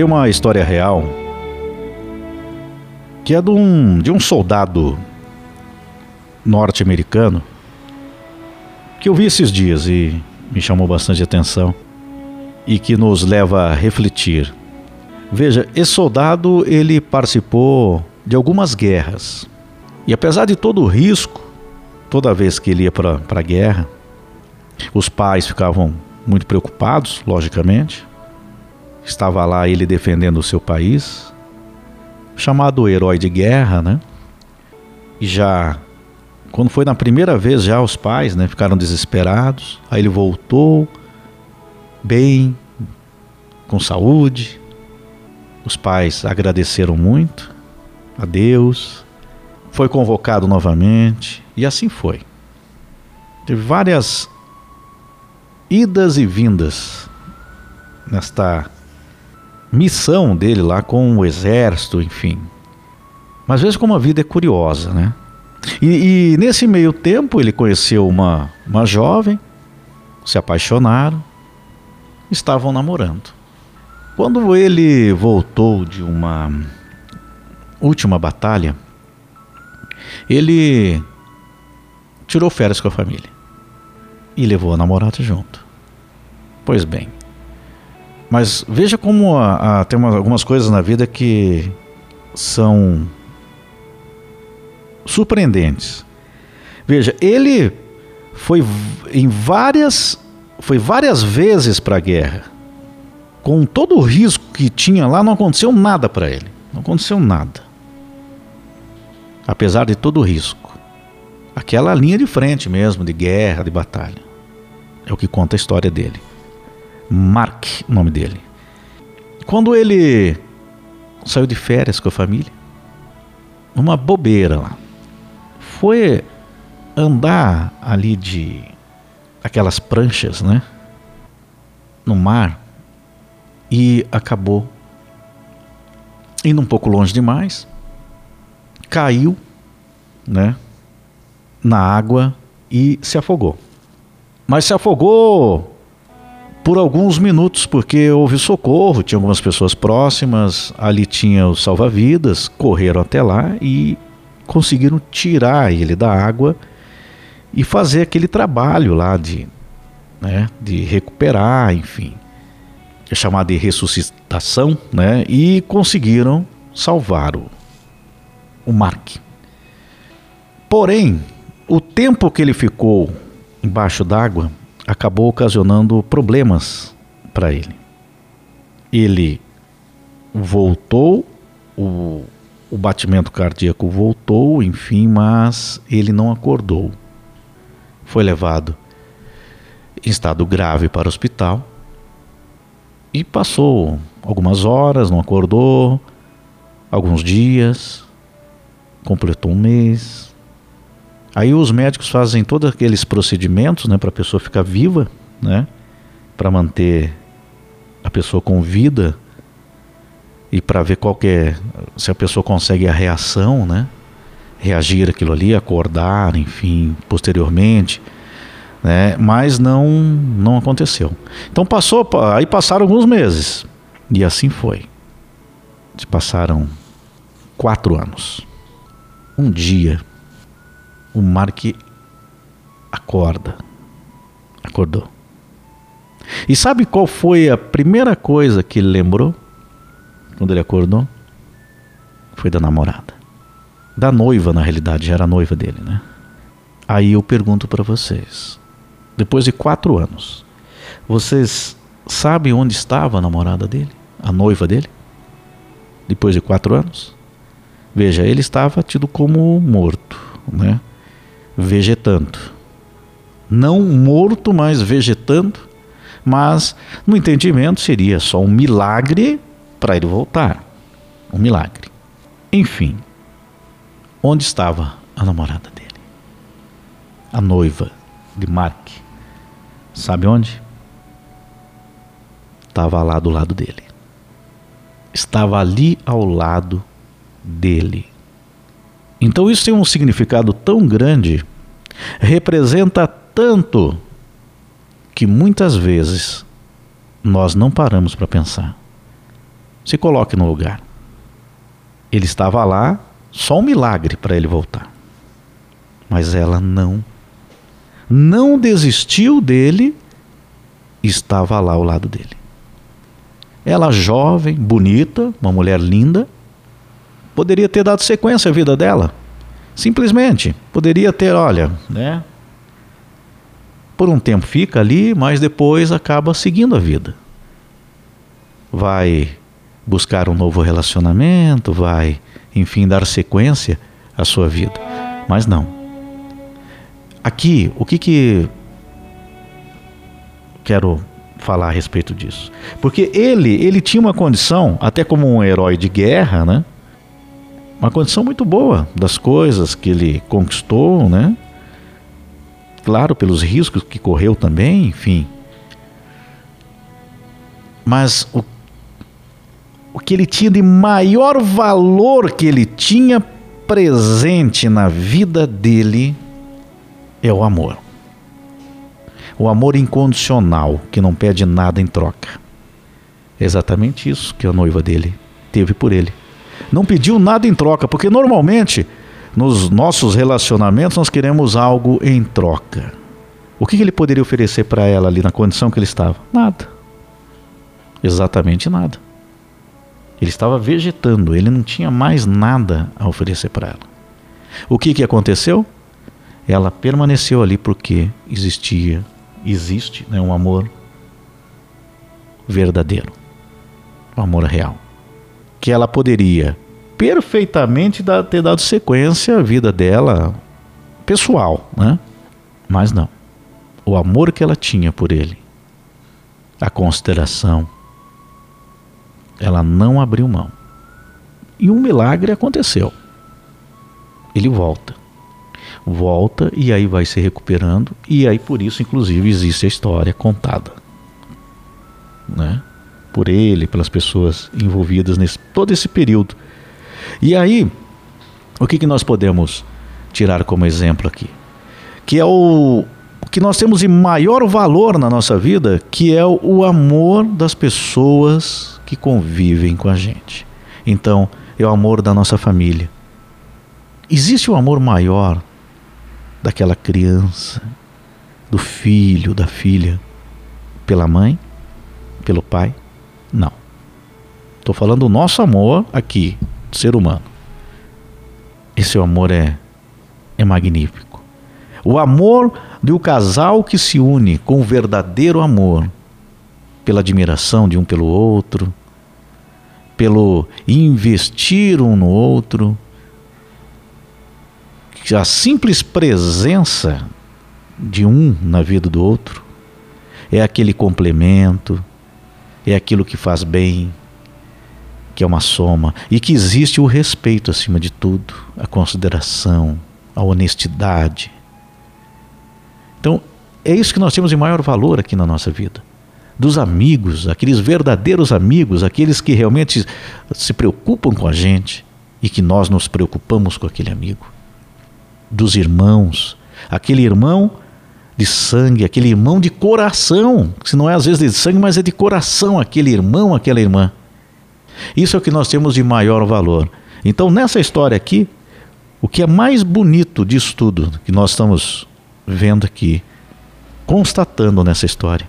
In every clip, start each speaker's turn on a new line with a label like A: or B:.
A: Tem uma história real que é de um, de um soldado norte-americano que eu vi esses dias e me chamou bastante atenção e que nos leva a refletir. Veja, esse soldado ele participou de algumas guerras e apesar de todo o risco, toda vez que ele ia para a guerra, os pais ficavam muito preocupados, logicamente. Estava lá ele defendendo o seu país, chamado herói de guerra, né? E já quando foi na primeira vez já os pais, né, ficaram desesperados. Aí ele voltou bem, com saúde. Os pais agradeceram muito a Deus. Foi convocado novamente e assim foi. Teve várias idas e vindas nesta missão dele lá com o exército, enfim. Mas veja como a vida é curiosa, né? E, e, nesse meio tempo ele conheceu uma, uma jovem, se apaixonaram, estavam namorando. Quando ele voltou de uma última batalha, ele tirou férias com a família e levou a namorada junto. Pois bem. Mas veja como a, a, tem uma, algumas coisas na vida que são surpreendentes. Veja, ele foi em várias foi várias vezes para a guerra. Com todo o risco que tinha lá, não aconteceu nada para ele. Não aconteceu nada. Apesar de todo o risco. Aquela linha de frente mesmo, de guerra, de batalha. É o que conta a história dele. Mark, o nome dele. Quando ele saiu de férias com a família, uma bobeira lá foi andar ali de aquelas pranchas, né? No mar e acabou indo um pouco longe demais, caiu, né? Na água e se afogou. Mas se afogou por alguns minutos, porque houve socorro, tinha algumas pessoas próximas, ali tinha os salva-vidas, correram até lá e conseguiram tirar ele da água e fazer aquele trabalho lá de, né, de recuperar, enfim, é chamado de ressuscitação, né, e conseguiram salvar o, o Mark. Porém, o tempo que ele ficou embaixo d'água acabou ocasionando problemas para ele. Ele voltou, o o batimento cardíaco voltou, enfim, mas ele não acordou. Foi levado em estado grave para o hospital e passou algumas horas, não acordou, alguns dias, completou um mês. Aí os médicos fazem todos aqueles procedimentos, né, para a pessoa ficar viva, né, para manter a pessoa com vida e para ver qual é, se a pessoa consegue a reação, né? Reagir aquilo ali, acordar, enfim, posteriormente, né? Mas não não aconteceu. Então passou, aí passaram alguns meses e assim foi. Se passaram quatro anos. Um dia, o Mark acorda, acordou. E sabe qual foi a primeira coisa que ele lembrou? quando ele acordou, foi da namorada. Da noiva, na realidade, já era a noiva dele, né? Aí eu pergunto para vocês, depois de quatro anos, vocês sabem onde estava a namorada dele? A noiva dele? Depois de quatro anos? Veja, ele estava tido como morto, né? Vegetando. Não morto, mas vegetando. Mas no entendimento seria só um milagre para ele voltar. Um milagre. Enfim, onde estava a namorada dele? A noiva de Mark. Sabe onde? Estava lá do lado dele. Estava ali ao lado dele. Então isso tem um significado tão grande, representa tanto que muitas vezes nós não paramos para pensar Se coloque no lugar. Ele estava lá, só um milagre para ele voltar. Mas ela não. Não desistiu dele, estava lá ao lado dele. Ela jovem, bonita, uma mulher linda, poderia ter dado sequência à vida dela. Simplesmente, poderia ter, olha, né? Por um tempo fica ali, mas depois acaba seguindo a vida. Vai buscar um novo relacionamento, vai, enfim, dar sequência à sua vida. Mas não. Aqui, o que que quero falar a respeito disso? Porque ele, ele tinha uma condição, até como um herói de guerra, né? Uma condição muito boa das coisas que ele conquistou, né? Claro, pelos riscos que correu também, enfim. Mas o o que ele tinha de maior valor que ele tinha presente na vida dele é o amor. O amor incondicional, que não pede nada em troca. É exatamente isso que a noiva dele teve por ele. Não pediu nada em troca, porque normalmente nos nossos relacionamentos nós queremos algo em troca. O que ele poderia oferecer para ela ali na condição que ele estava? Nada. Exatamente nada. Ele estava vegetando, ele não tinha mais nada a oferecer para ela. O que, que aconteceu? Ela permaneceu ali porque existia, existe né, um amor verdadeiro, um amor real. Que ela poderia perfeitamente dar, ter dado sequência à vida dela pessoal, né? Mas não. O amor que ela tinha por ele, a consideração, ela não abriu mão. E um milagre aconteceu. Ele volta. Volta e aí vai se recuperando, e aí por isso, inclusive, existe a história contada. Né? Por ele, pelas pessoas envolvidas nesse todo esse período. E aí, o que, que nós podemos tirar como exemplo aqui? Que é o, que nós temos de maior valor na nossa vida, que é o amor das pessoas que convivem com a gente. Então, é o amor da nossa família. Existe um amor maior daquela criança, do filho, da filha, pela mãe, pelo pai? Não. Estou falando do nosso amor aqui, ser humano. Esse amor é, é magnífico. O amor do casal que se une com o verdadeiro amor, pela admiração de um pelo outro, pelo investir um no outro. A simples presença de um na vida do outro é aquele complemento, é aquilo que faz bem, que é uma soma e que existe o respeito acima de tudo, a consideração, a honestidade. Então, é isso que nós temos de maior valor aqui na nossa vida dos amigos, aqueles verdadeiros amigos, aqueles que realmente se preocupam com a gente e que nós nos preocupamos com aquele amigo. Dos irmãos, aquele irmão de sangue, aquele irmão de coração, se não é às vezes de sangue, mas é de coração, aquele irmão, aquela irmã. Isso é o que nós temos de maior valor. Então, nessa história aqui, o que é mais bonito disso tudo que nós estamos vendo aqui, constatando nessa história,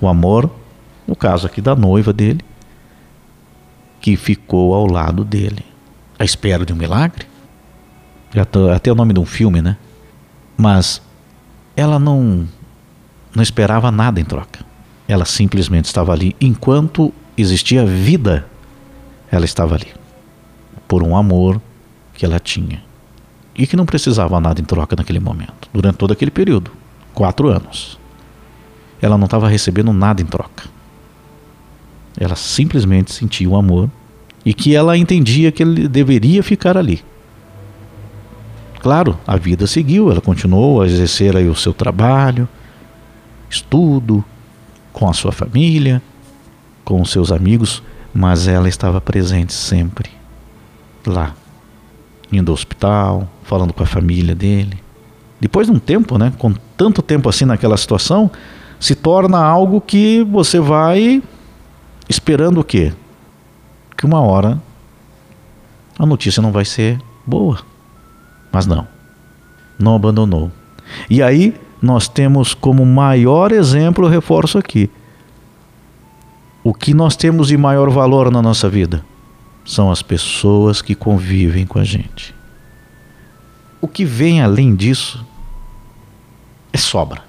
A: o amor, no caso aqui da noiva dele, que ficou ao lado dele, à espera de um milagre. Tô, até o nome de um filme, né? Mas ela não não esperava nada em troca. Ela simplesmente estava ali enquanto existia vida. Ela estava ali por um amor que ela tinha e que não precisava nada em troca naquele momento, durante todo aquele período, quatro anos ela não estava recebendo nada em troca. Ela simplesmente sentia o amor e que ela entendia que ele deveria ficar ali. Claro, a vida seguiu, ela continuou a exercer aí o seu trabalho, estudo, com a sua família, com os seus amigos, mas ela estava presente sempre lá, indo ao hospital, falando com a família dele. Depois de um tempo, né, com tanto tempo assim naquela situação, se torna algo que você vai esperando o quê? que uma hora a notícia não vai ser boa. Mas não. Não abandonou. E aí nós temos como maior exemplo, eu reforço aqui, o que nós temos de maior valor na nossa vida são as pessoas que convivem com a gente. O que vem além disso é sobra.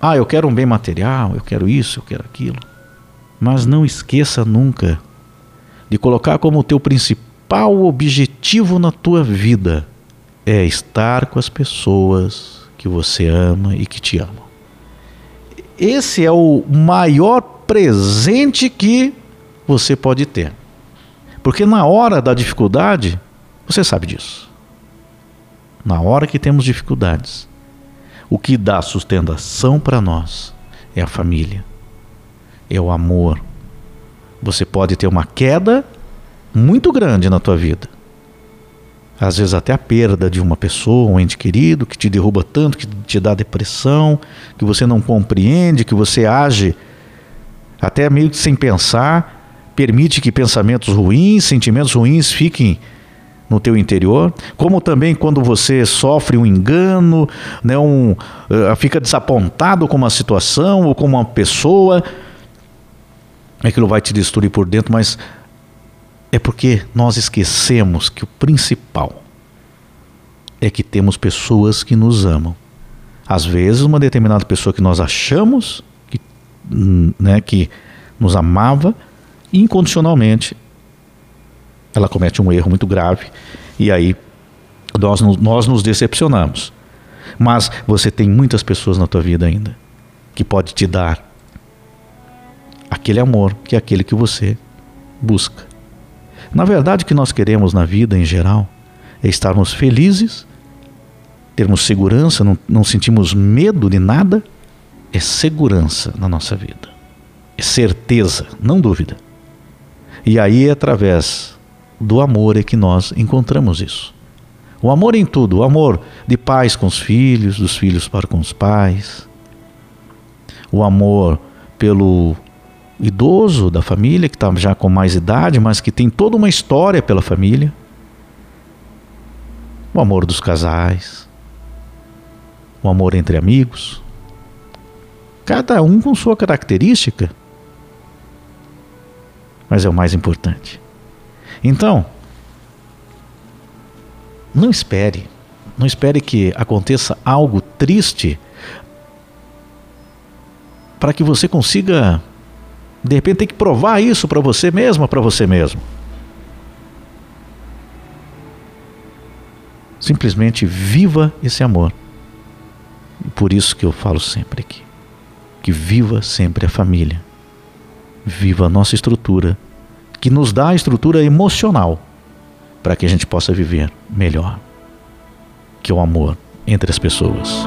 A: Ah, eu quero um bem material, eu quero isso, eu quero aquilo. Mas não esqueça nunca de colocar como teu principal objetivo na tua vida é estar com as pessoas que você ama e que te amam. Esse é o maior presente que você pode ter. Porque na hora da dificuldade, você sabe disso. Na hora que temos dificuldades, o que dá sustentação para nós é a família, é o amor. Você pode ter uma queda muito grande na tua vida. Às vezes até a perda de uma pessoa, um ente querido, que te derruba tanto, que te dá depressão, que você não compreende, que você age até meio que sem pensar, permite que pensamentos ruins, sentimentos ruins fiquem no teu interior, como também quando você sofre um engano, né, um, uh, fica desapontado com uma situação ou com uma pessoa, aquilo vai te destruir por dentro, mas é porque nós esquecemos que o principal é que temos pessoas que nos amam. Às vezes, uma determinada pessoa que nós achamos que, hum, né, que nos amava incondicionalmente, ela comete um erro muito grave e aí nós, nós nos decepcionamos. Mas você tem muitas pessoas na tua vida ainda que pode te dar aquele amor que é aquele que você busca. Na verdade, o que nós queremos na vida em geral é estarmos felizes, termos segurança, não, não sentimos medo de nada, é segurança na nossa vida, é certeza, não dúvida. E aí, através do amor é que nós encontramos isso. O amor em tudo, o amor de pais com os filhos, dos filhos para com os pais, o amor pelo idoso da família, que está já com mais idade, mas que tem toda uma história pela família, o amor dos casais, o amor entre amigos, cada um com sua característica, mas é o mais importante. Então, não espere, não espere que aconteça algo triste para que você consiga, de repente, ter que provar isso para você mesma, para você mesmo. Simplesmente viva esse amor. E por isso que eu falo sempre aqui, que viva sempre a família. Viva a nossa estrutura que nos dá a estrutura emocional para que a gente possa viver melhor, que é o amor entre as pessoas.